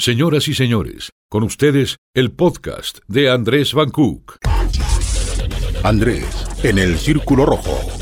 Señoras y señores, con ustedes el podcast de Andrés Van Cook. Andrés, en el Círculo Rojo.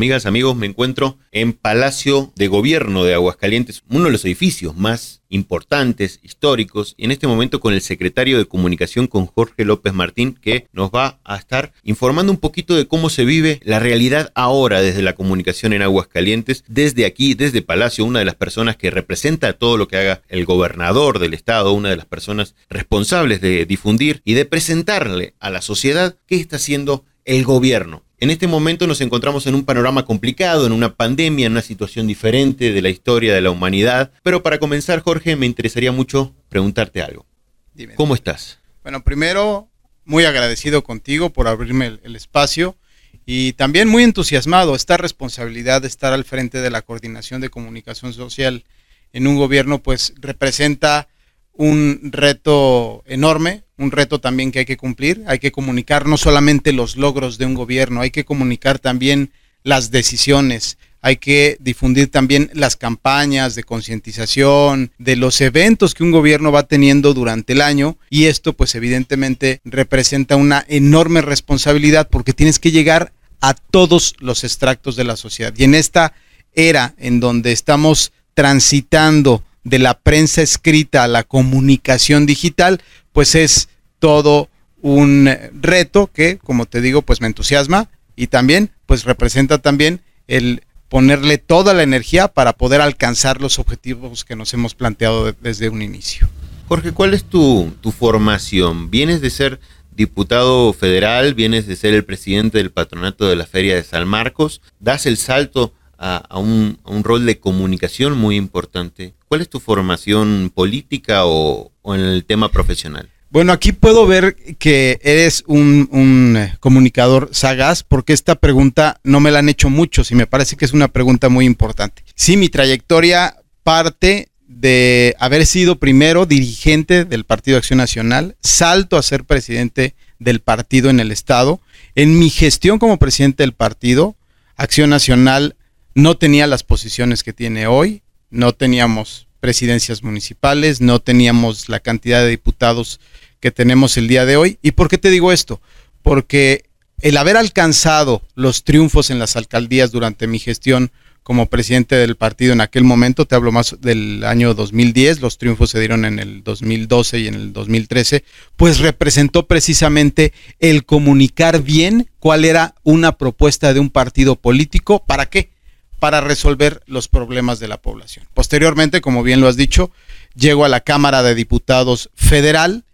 Amigas, amigos, me encuentro en Palacio de Gobierno de Aguascalientes, uno de los edificios más importantes, históricos, y en este momento con el secretario de Comunicación, con Jorge López Martín, que nos va a estar informando un poquito de cómo se vive la realidad ahora desde la comunicación en Aguascalientes, desde aquí, desde Palacio, una de las personas que representa todo lo que haga el gobernador del estado, una de las personas responsables de difundir y de presentarle a la sociedad qué está haciendo el gobierno en este momento nos encontramos en un panorama complicado, en una pandemia, en una situación diferente de la historia de la humanidad. Pero para comenzar, Jorge, me interesaría mucho preguntarte algo. Dime. ¿Cómo estás? Bueno, primero, muy agradecido contigo por abrirme el, el espacio y también muy entusiasmado. Esta responsabilidad de estar al frente de la coordinación de comunicación social en un gobierno, pues representa un reto enorme, un reto también que hay que cumplir. Hay que comunicar no solamente los logros de un gobierno, hay que comunicar también las decisiones, hay que difundir también las campañas de concientización, de los eventos que un gobierno va teniendo durante el año y esto pues evidentemente representa una enorme responsabilidad porque tienes que llegar a todos los extractos de la sociedad. Y en esta era en donde estamos transitando de la prensa escrita a la comunicación digital, pues es todo un reto que, como te digo, pues me entusiasma y también pues representa también el ponerle toda la energía para poder alcanzar los objetivos que nos hemos planteado desde un inicio. Jorge, ¿cuál es tu, tu formación? ¿Vienes de ser diputado federal? ¿Vienes de ser el presidente del patronato de la Feria de San Marcos? ¿Das el salto a, un, rol de comunicación muy importante. ¿Cuál es tu formación política o, en el tema profesional? Bueno, aquí puedo ver que eres un, un, comunicador sagaz porque esta pregunta no me la han hecho muchos y me parece que es una pregunta muy importante. Sí, mi trayectoria parte de haber sido primero dirigente del Partido Acción Nacional, salto a ser presidente del partido en el Estado. En mi gestión como presidente del partido, Acción Nacional no tenía las posiciones que tiene hoy, no teníamos presidencias municipales, no teníamos la cantidad de diputados que tenemos el día de hoy. ¿Y por qué te digo esto? Porque el haber alcanzado los triunfos en las alcaldías durante mi gestión como presidente del partido en aquel momento, te hablo más del año 2010, los triunfos se dieron en el 2012 y en el 2013, pues representó precisamente el comunicar bien cuál era una propuesta de un partido político, ¿para qué? Para resolver los problemas de la población. Posteriormente, como bien lo has dicho, llego a la Cámara de Diputados Federal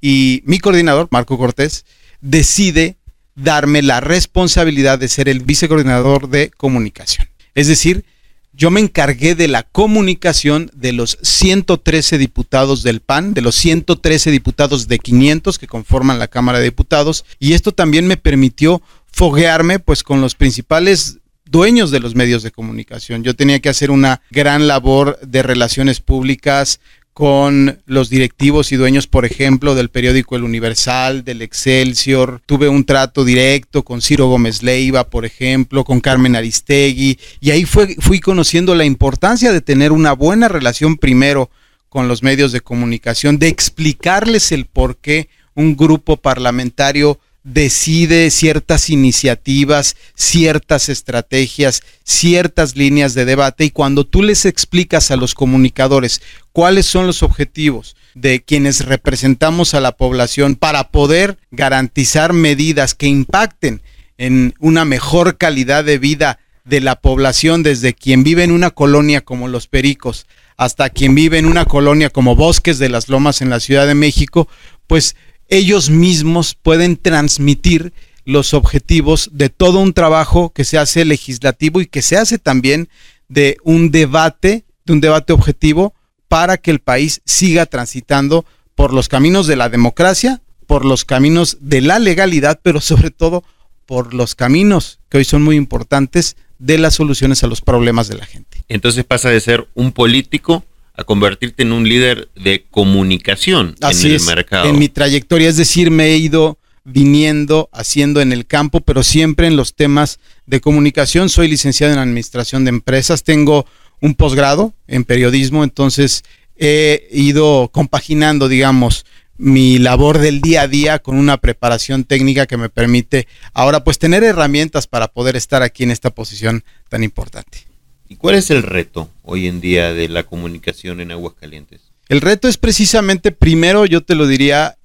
y mi coordinador, Marco Cortés, decide darme la responsabilidad de ser el vicecoordinador de comunicación. Es decir, yo me encargué de la comunicación de los 113 diputados del PAN, de los 113 diputados de 500 que conforman la Cámara de Diputados, y esto también me permitió foguearme pues con los principales dueños de los medios de comunicación. Yo tenía que hacer una gran labor de relaciones públicas con los directivos y dueños, por ejemplo, del periódico El Universal, del Excelsior. Tuve un trato directo con Ciro Gómez Leiva, por ejemplo, con Carmen Aristegui, y ahí fue, fui conociendo la importancia de tener una buena relación primero con los medios de comunicación, de explicarles el por qué un grupo parlamentario decide ciertas iniciativas, ciertas estrategias, ciertas líneas de debate y cuando tú les explicas a los comunicadores cuáles son los objetivos de quienes representamos a la población para poder garantizar medidas que impacten en una mejor calidad de vida de la población desde quien vive en una colonia como Los Pericos hasta quien vive en una colonia como Bosques de las Lomas en la Ciudad de México, pues ellos mismos pueden transmitir los objetivos de todo un trabajo que se hace legislativo y que se hace también de un debate, de un debate objetivo para que el país siga transitando por los caminos de la democracia, por los caminos de la legalidad, pero sobre todo por los caminos que hoy son muy importantes de las soluciones a los problemas de la gente. Entonces pasa de ser un político a convertirte en un líder de comunicación en el mercado. En mi trayectoria, es decir, me he ido viniendo, haciendo en el campo, pero siempre en los temas de comunicación. Soy licenciado en Administración de Empresas, tengo un posgrado en periodismo, entonces he ido compaginando, digamos, mi labor del día a día con una preparación técnica que me permite ahora pues tener herramientas para poder estar aquí en esta posición tan importante. ¿Y cuál es el reto hoy en día de la comunicación en Aguascalientes? El reto es precisamente, primero yo te lo diría,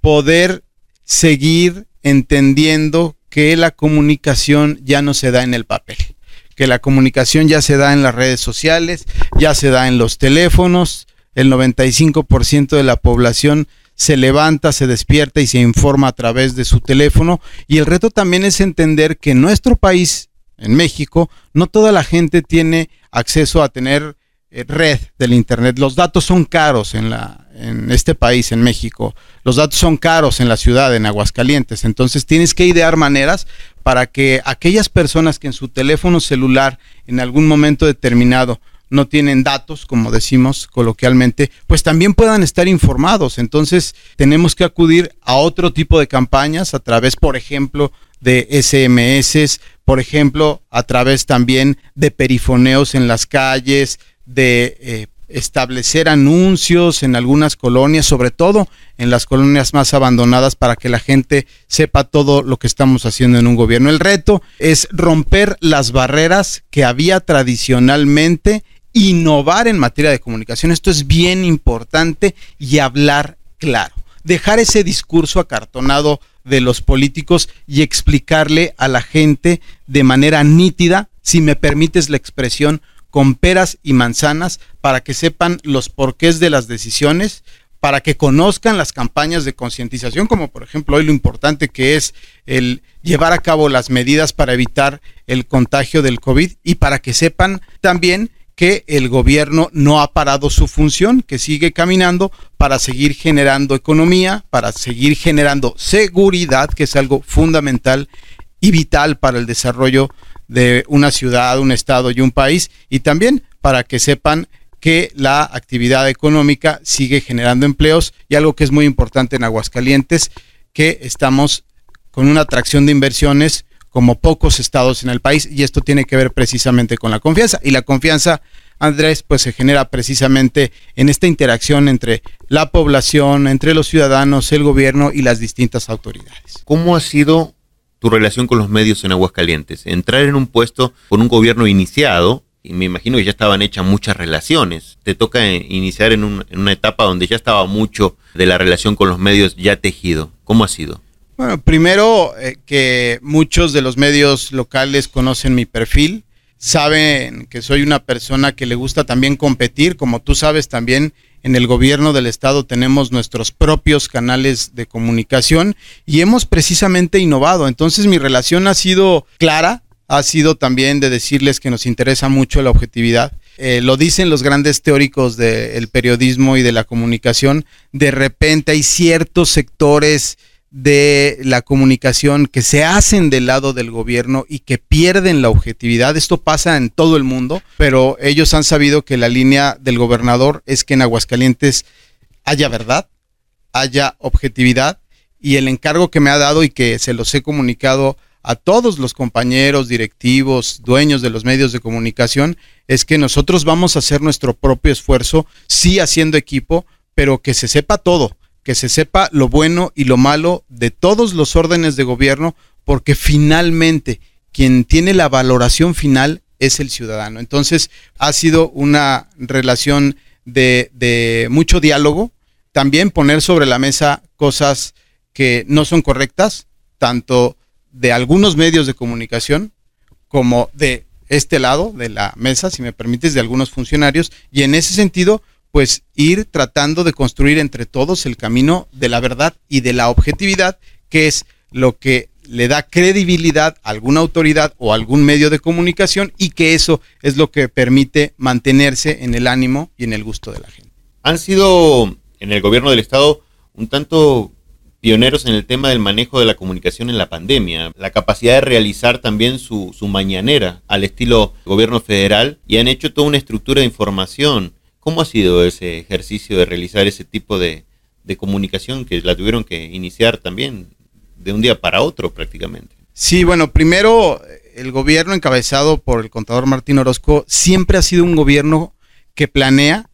poder seguir entendiendo que la comunicación ya no se da en el papel, que la comunicación ya se da en las redes sociales, ya se da en los teléfonos, el 95% de la población se levanta, se despierta y se informa a través de su teléfono. Y el reto también es entender que nuestro país, en México, no toda la gente tiene acceso a tener eh, red del Internet. Los datos son caros en, la, en este país, en México. Los datos son caros en la ciudad, en Aguascalientes. Entonces tienes que idear maneras para que aquellas personas que en su teléfono celular en algún momento determinado no tienen datos, como decimos coloquialmente, pues también puedan estar informados. Entonces tenemos que acudir a otro tipo de campañas a través, por ejemplo, de SMS, por ejemplo, a través también de perifoneos en las calles, de eh, establecer anuncios en algunas colonias, sobre todo en las colonias más abandonadas, para que la gente sepa todo lo que estamos haciendo en un gobierno. El reto es romper las barreras que había tradicionalmente innovar en materia de comunicación. Esto es bien importante y hablar claro. Dejar ese discurso acartonado de los políticos y explicarle a la gente de manera nítida, si me permites la expresión, con peras y manzanas, para que sepan los porqués de las decisiones, para que conozcan las campañas de concientización, como por ejemplo hoy lo importante que es el llevar a cabo las medidas para evitar el contagio del COVID y para que sepan también que el gobierno no ha parado su función, que sigue caminando para seguir generando economía, para seguir generando seguridad, que es algo fundamental y vital para el desarrollo de una ciudad, un estado y un país, y también para que sepan que la actividad económica sigue generando empleos y algo que es muy importante en Aguascalientes, que estamos con una atracción de inversiones como pocos estados en el país y esto tiene que ver precisamente con la confianza y la confianza Andrés, pues se genera precisamente en esta interacción entre la población, entre los ciudadanos, el gobierno y las distintas autoridades. ¿Cómo ha sido tu relación con los medios en Aguascalientes? Entrar en un puesto con un gobierno iniciado, y me imagino que ya estaban hechas muchas relaciones. Te toca iniciar en, en una etapa donde ya estaba mucho de la relación con los medios ya tejido. ¿Cómo ha sido? Bueno, primero eh, que muchos de los medios locales conocen mi perfil, saben que soy una persona que le gusta también competir, como tú sabes también en el gobierno del estado tenemos nuestros propios canales de comunicación y hemos precisamente innovado. Entonces mi relación ha sido clara, ha sido también de decirles que nos interesa mucho la objetividad. Eh, lo dicen los grandes teóricos del periodismo y de la comunicación, de repente hay ciertos sectores de la comunicación que se hacen del lado del gobierno y que pierden la objetividad. Esto pasa en todo el mundo, pero ellos han sabido que la línea del gobernador es que en Aguascalientes haya verdad, haya objetividad y el encargo que me ha dado y que se los he comunicado a todos los compañeros, directivos, dueños de los medios de comunicación, es que nosotros vamos a hacer nuestro propio esfuerzo, sí haciendo equipo, pero que se sepa todo, que se sepa lo bueno y lo malo de todos los órdenes de gobierno, porque finalmente quien tiene la valoración final es el ciudadano. Entonces ha sido una relación de, mucho diálogo, también poner sobre la mesa cosas que no son correctas, tanto de algunos medios de comunicación como de este lado de la mesa, si me permites, de algunos funcionarios, y en ese sentido, pues ir tratando de construir entre todos el camino de la verdad y de la objetividad, que es lo que le da credibilidad a alguna autoridad o algún medio de comunicación y que eso es lo que permite mantenerse en el ánimo y en el gusto de la gente. Han sido en el gobierno del estado un tanto pioneros en el tema del manejo de la comunicación en la pandemia, la capacidad de realizar también su, su mañanera al estilo gobierno federal y han hecho toda una estructura de información ¿Cómo ha sido ese ejercicio de realizar ese tipo de, comunicación que la tuvieron que iniciar también de un día para otro prácticamente? Sí, bueno, primero el gobierno encabezado por el contador Martín Orozco siempre ha sido un gobierno que planea,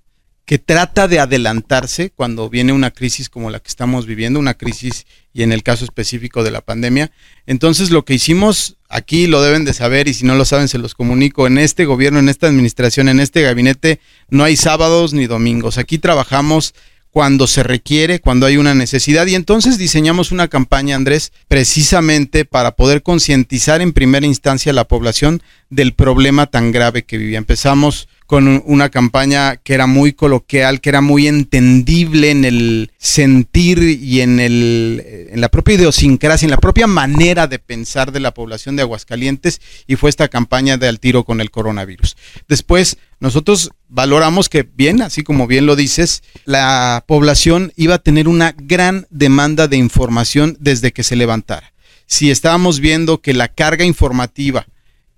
que trata de adelantarse cuando viene una crisis como la que estamos viviendo, una crisis y en el caso específico de la pandemia. Entonces lo que hicimos aquí lo deben de saber y si no lo saben se los comunico, en este gobierno, en esta administración, en este gabinete no hay sábados ni domingos. Aquí trabajamos cuando se requiere, cuando hay una necesidad. Y entonces diseñamos una campaña, Andrés, precisamente para poder concientizar en primera instancia a la población del problema tan grave que vivía. Empezamos con una campaña que era muy coloquial, que era muy entendible en el sentir y en, el, en la propia idiosincrasia, en la propia manera de pensar de la población de Aguascalientes y fue esta campaña de al tiro con el coronavirus. Después, nosotros valoramos que bien, así como bien lo dices, la población iba a tener una gran demanda de información desde que se levantara. Si estábamos viendo que la carga informativa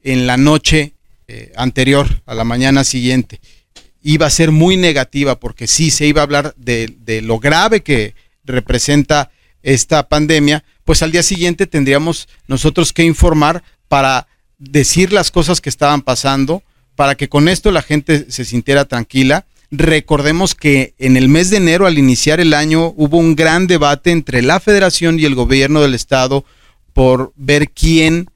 en la noche eh, anterior, a la mañana siguiente, iba a ser muy negativa porque sí se iba a hablar de, de lo grave que representa esta pandemia, pues al día siguiente tendríamos nosotros que informar para decir las cosas que estaban pasando, para que con esto la gente se sintiera tranquila. Recordemos que en el mes de enero, al iniciar el año, hubo un gran debate entre la federación y el gobierno del estado por ver quién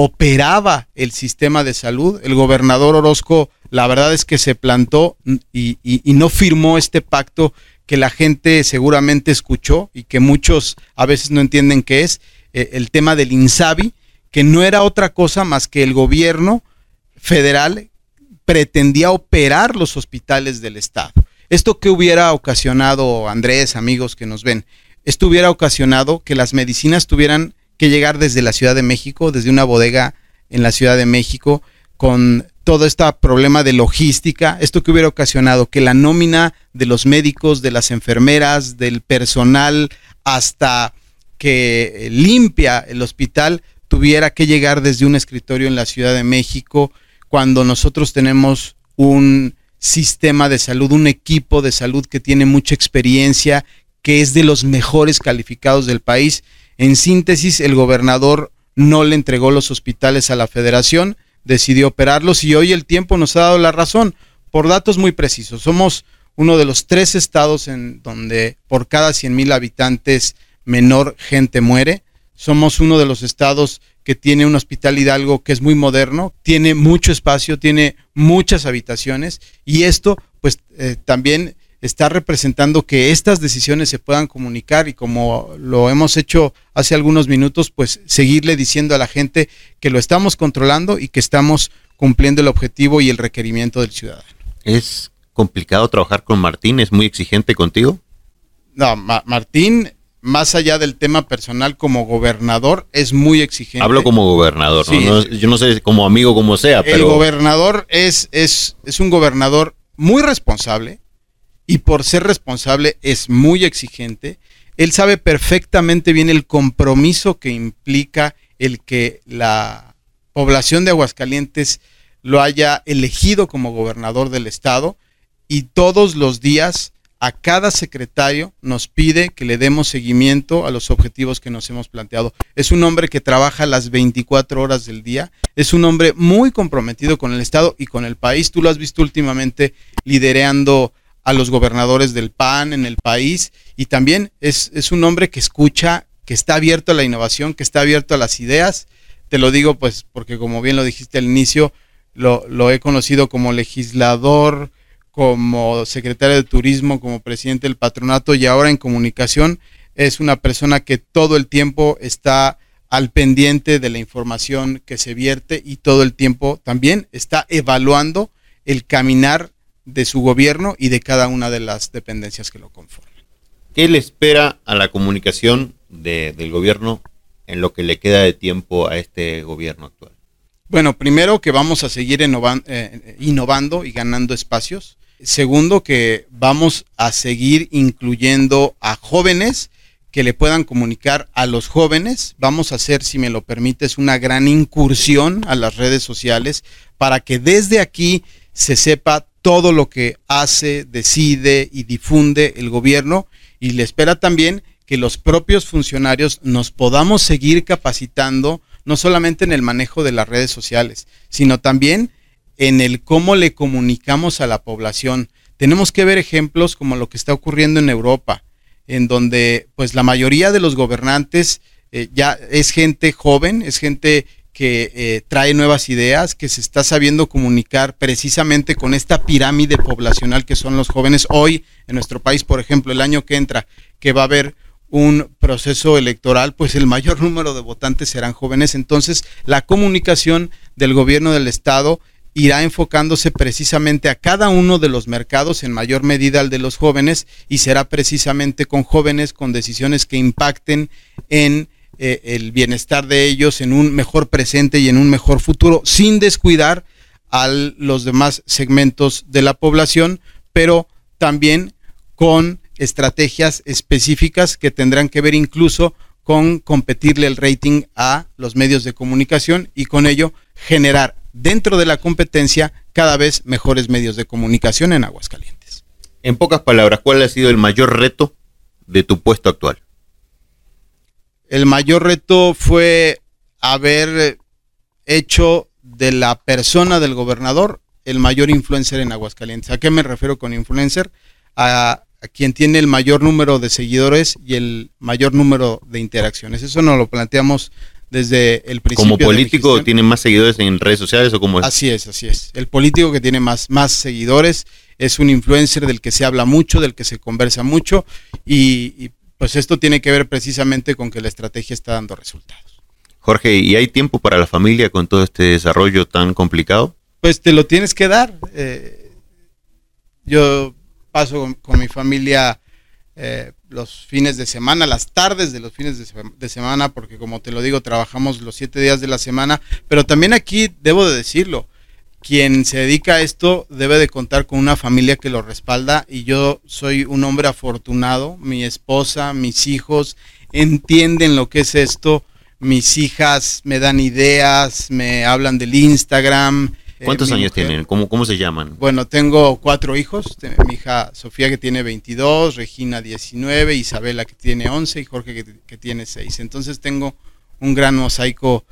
operaba el sistema de salud. El gobernador Orozco, la verdad es que se plantó y, no firmó este pacto que la gente seguramente escuchó y que muchos a veces no entienden qué es, eh, el tema del INSABI, que no era otra cosa más que el gobierno federal pretendía operar los hospitales del Estado. ¿Esto que hubiera ocasionado, Andrés, amigos que nos ven? Esto hubiera ocasionado que las medicinas tuvieran que llegar desde la Ciudad de México, desde una bodega en la Ciudad de México, con todo este problema de logística, esto que hubiera ocasionado que la nómina de los médicos, de las enfermeras, del personal, hasta que limpia el hospital, tuviera que llegar desde un escritorio en la Ciudad de México, cuando nosotros tenemos un sistema de salud, un equipo de salud que tiene mucha experiencia, que es de los mejores calificados del país en síntesis, el gobernador no le entregó los hospitales a la federación, decidió operarlos y hoy el tiempo nos ha dado la razón por datos muy precisos. Somos uno de los tres estados en donde por cada 100 mil habitantes menor gente muere. Somos uno de los estados que tiene un hospital Hidalgo que es muy moderno, tiene mucho espacio, tiene muchas habitaciones y esto pues eh, también está representando que estas decisiones se puedan comunicar y como lo hemos hecho hace algunos minutos, pues seguirle diciendo a la gente que lo estamos controlando y que estamos cumpliendo el objetivo y el requerimiento del ciudadano. ¿Es complicado trabajar con Martín? ¿Es muy exigente contigo? No, Martín, más allá del tema personal como gobernador, es muy exigente. Hablo como gobernador, yo no sé como amigo como sea, pero... El gobernador es, es, es un gobernador muy responsable, y por ser responsable es muy exigente. Él sabe perfectamente bien el compromiso que implica el que la población de Aguascalientes lo haya elegido como gobernador del estado y todos los días a cada secretario nos pide que le demos seguimiento a los objetivos que nos hemos planteado. Es un hombre que trabaja las 24 horas del día, es un hombre muy comprometido con el Estado y con el país. Tú lo has visto últimamente liderando a los gobernadores del PAN en el país y también es, un hombre que escucha, que está abierto a la innovación, que está abierto a las ideas. Te lo digo pues porque como bien lo dijiste al inicio, lo, lo he conocido como legislador, como secretario de turismo, como presidente del patronato y ahora en comunicación. Es una persona que todo el tiempo está al pendiente de la información que se vierte y todo el tiempo también está evaluando el caminar de su gobierno y de cada una de las dependencias que lo conforman. ¿Qué le espera a la comunicación del gobierno en lo que le queda de tiempo a este gobierno actual? Bueno, primero que vamos a seguir eh, innovando y ganando espacios. Segundo, que vamos a seguir incluyendo a jóvenes que le puedan comunicar a los jóvenes. Vamos a hacer, si me lo permites, una gran incursión a las redes sociales para que desde aquí se sepa todo lo que hace, decide y difunde el gobierno y le espera también que los propios funcionarios nos podamos seguir capacitando, no solamente en el manejo de las redes sociales, sino también en el cómo le comunicamos a la población. tenemos que ver ejemplos como lo que está ocurriendo en Europa, en donde pues la mayoría de los gobernantes eh, ya es gente joven, es gente que eh, trae nuevas ideas, que se está sabiendo comunicar precisamente con esta pirámide poblacional que son los jóvenes. Hoy en nuestro país, por ejemplo, el año que entra, que va a haber un proceso electoral, pues el mayor número de votantes serán jóvenes. Entonces, la comunicación del gobierno del Estado irá enfocándose precisamente a cada uno de los mercados, en mayor medida al de los jóvenes, y será precisamente con jóvenes, con decisiones que impacten en eh, el bienestar de ellos, en un mejor presente y en un mejor futuro, sin descuidar a los demás segmentos de la población, pero también con estrategias específicas que tendrán que ver incluso con competirle el rating a los medios de comunicación y con ello generar dentro de la competencia cada vez mejores medios de comunicación en Aguascalientes. En pocas palabras, ¿cuál ha sido el mayor reto de tu puesto actual? El mayor reto fue haber hecho de la persona del gobernador el mayor influencer en Aguascalientes. ¿A qué me refiero con influencer? A a quien tiene el mayor número de seguidores y el mayor número de interacciones. Eso nos lo planteamos desde el principio. ¿Como político tiene más seguidores en redes sociales o como es? Así es, así es. El político que tiene más, más seguidores es un influencer del que se habla mucho, del que se conversa mucho y, y pues esto tiene que ver precisamente con que la estrategia está dando resultados. Jorge, ¿y hay tiempo para la familia con todo este desarrollo tan complicado? Pues te lo tienes que dar. Eh, yo paso con, mi familia eh, los fines de semana, las tardes de los fines de, semana, porque como te lo digo, trabajamos los siete días de la semana, pero también aquí debo de decirlo, quien se dedica a esto debe de contar con una familia que lo respalda y yo soy un hombre afortunado, mi esposa, mis hijos entienden lo que es esto, mis hijas me dan ideas, me hablan del Instagram, eh, ¿Cuántos años tienen? ¿Cómo, ¿Cómo se llaman? Bueno, tengo cuatro hijos. Mi hija Sofía que tiene 22, Regina 19, Isabela que tiene 11 y Jorge que, tiene 6. Entonces tengo un gran mosaico,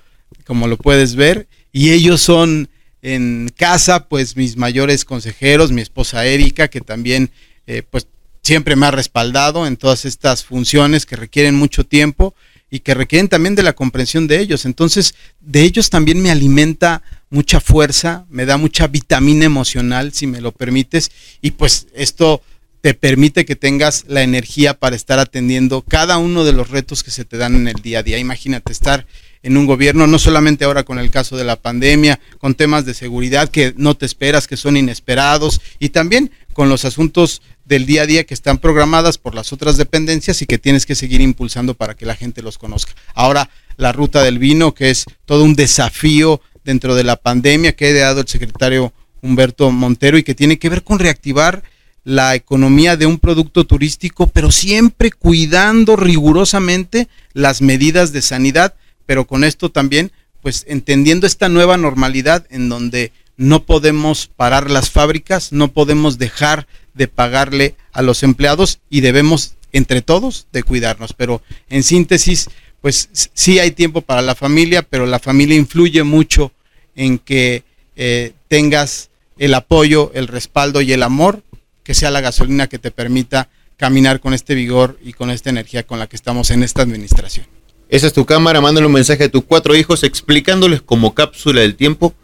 como lo puedes ver. Y ellos son en casa, pues mis mayores consejeros, mi esposa Erika, que también, eh, pues siempre me ha respaldado en todas estas funciones que requieren mucho tiempo y que requieren también de la comprensión de ellos. Entonces, de ellos también me alimenta mucha fuerza, me da mucha vitamina emocional, si me lo permites, y pues esto te permite que tengas la energía para estar atendiendo cada uno de los retos que se te dan en el día a día. Imagínate estar en un gobierno, no solamente ahora con el caso de la pandemia, con temas de seguridad que no te esperas, que son inesperados, y también con los asuntos del día a día que están programadas por las otras dependencias y que tienes que seguir impulsando para que la gente los conozca. Ahora, la ruta del vino, que es todo un desafío dentro de la pandemia que ha ideado el secretario Humberto Montero y que tiene que ver con reactivar la economía de un producto turístico, pero siempre cuidando rigurosamente las medidas de sanidad, pero con esto también, pues entendiendo esta nueva normalidad en donde no podemos parar las fábricas, no podemos dejar de pagarle a los empleados y debemos entre todos de cuidarnos. Pero en síntesis, pues sí hay tiempo para la familia, pero la familia influye mucho en que eh, tengas el apoyo, el respaldo y el amor, que sea la gasolina que te permita caminar con este vigor y con esta energía con la que estamos en esta administración. Esa es tu cámara, mándale un mensaje a tus cuatro hijos explicándoles como cápsula del tiempo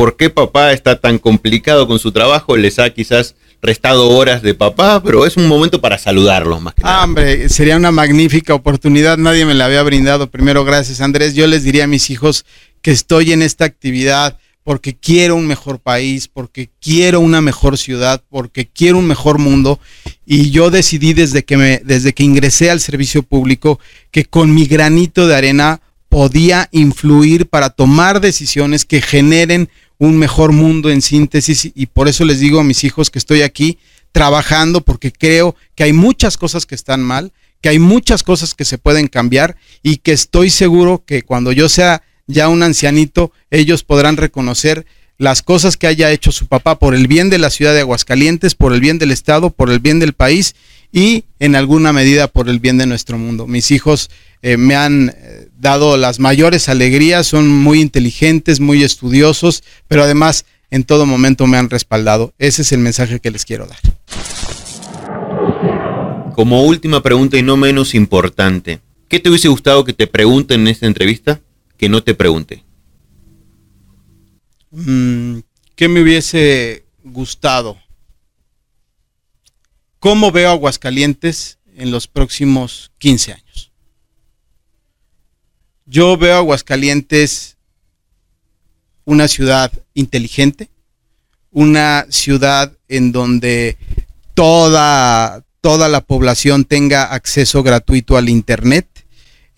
por qué papá está tan complicado con su trabajo, les ha quizás restado horas de papá, pero es un momento para saludarlos más que nada. Ah, hombre, sería una magnífica oportunidad, nadie me la había brindado. Primero, gracias Andrés. Yo les diría a mis hijos que estoy en esta actividad porque quiero un mejor país, porque quiero una mejor ciudad, porque quiero un mejor mundo. Y yo decidí desde que, me, desde que ingresé al servicio público que con mi granito de arena podía influir para tomar decisiones que generen un mejor mundo en síntesis y por eso les digo a mis hijos que estoy aquí trabajando porque creo que hay muchas cosas que están mal, que hay muchas cosas que se pueden cambiar y que estoy seguro que cuando yo sea ya un ancianito, ellos podrán reconocer las cosas que haya hecho su papá por el bien de la ciudad de Aguascalientes, por el bien del Estado, por el bien del país y en alguna medida por el bien de nuestro mundo. Mis hijos eh, me han eh, dado las mayores alegrías, son muy inteligentes, muy estudiosos, pero además en todo momento me han respaldado. Ese es el mensaje que les quiero dar. Como última pregunta y no menos importante, ¿qué te hubiese gustado que te pregunten en esta entrevista que no te pregunte? Mm, ¿Qué me hubiese gustado? ¿Cómo veo Aguascalientes en los próximos 15 años? Yo veo Aguascalientes una ciudad inteligente, una ciudad en donde toda, toda la población tenga acceso gratuito al Internet,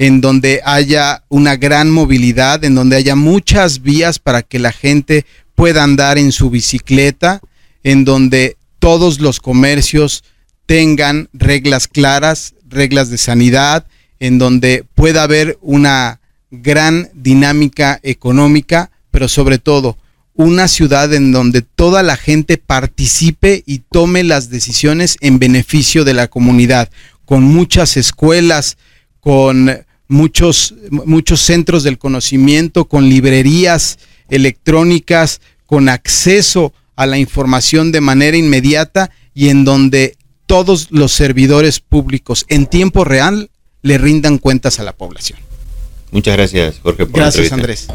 en donde haya una gran movilidad, en donde haya muchas vías para que la gente pueda andar en su bicicleta, en donde todos los comercios tengan reglas claras, reglas de sanidad, en donde pueda haber una gran dinámica económica, pero sobre todo una ciudad en donde toda la gente participe y tome las decisiones en beneficio de la comunidad, con muchas escuelas, con muchos, muchos centros del conocimiento, con librerías electrónicas, con acceso a la información de manera inmediata y en donde todos los servidores públicos en tiempo real le rindan cuentas a la población. Muchas gracias, Jorge. Por gracias, Andrés.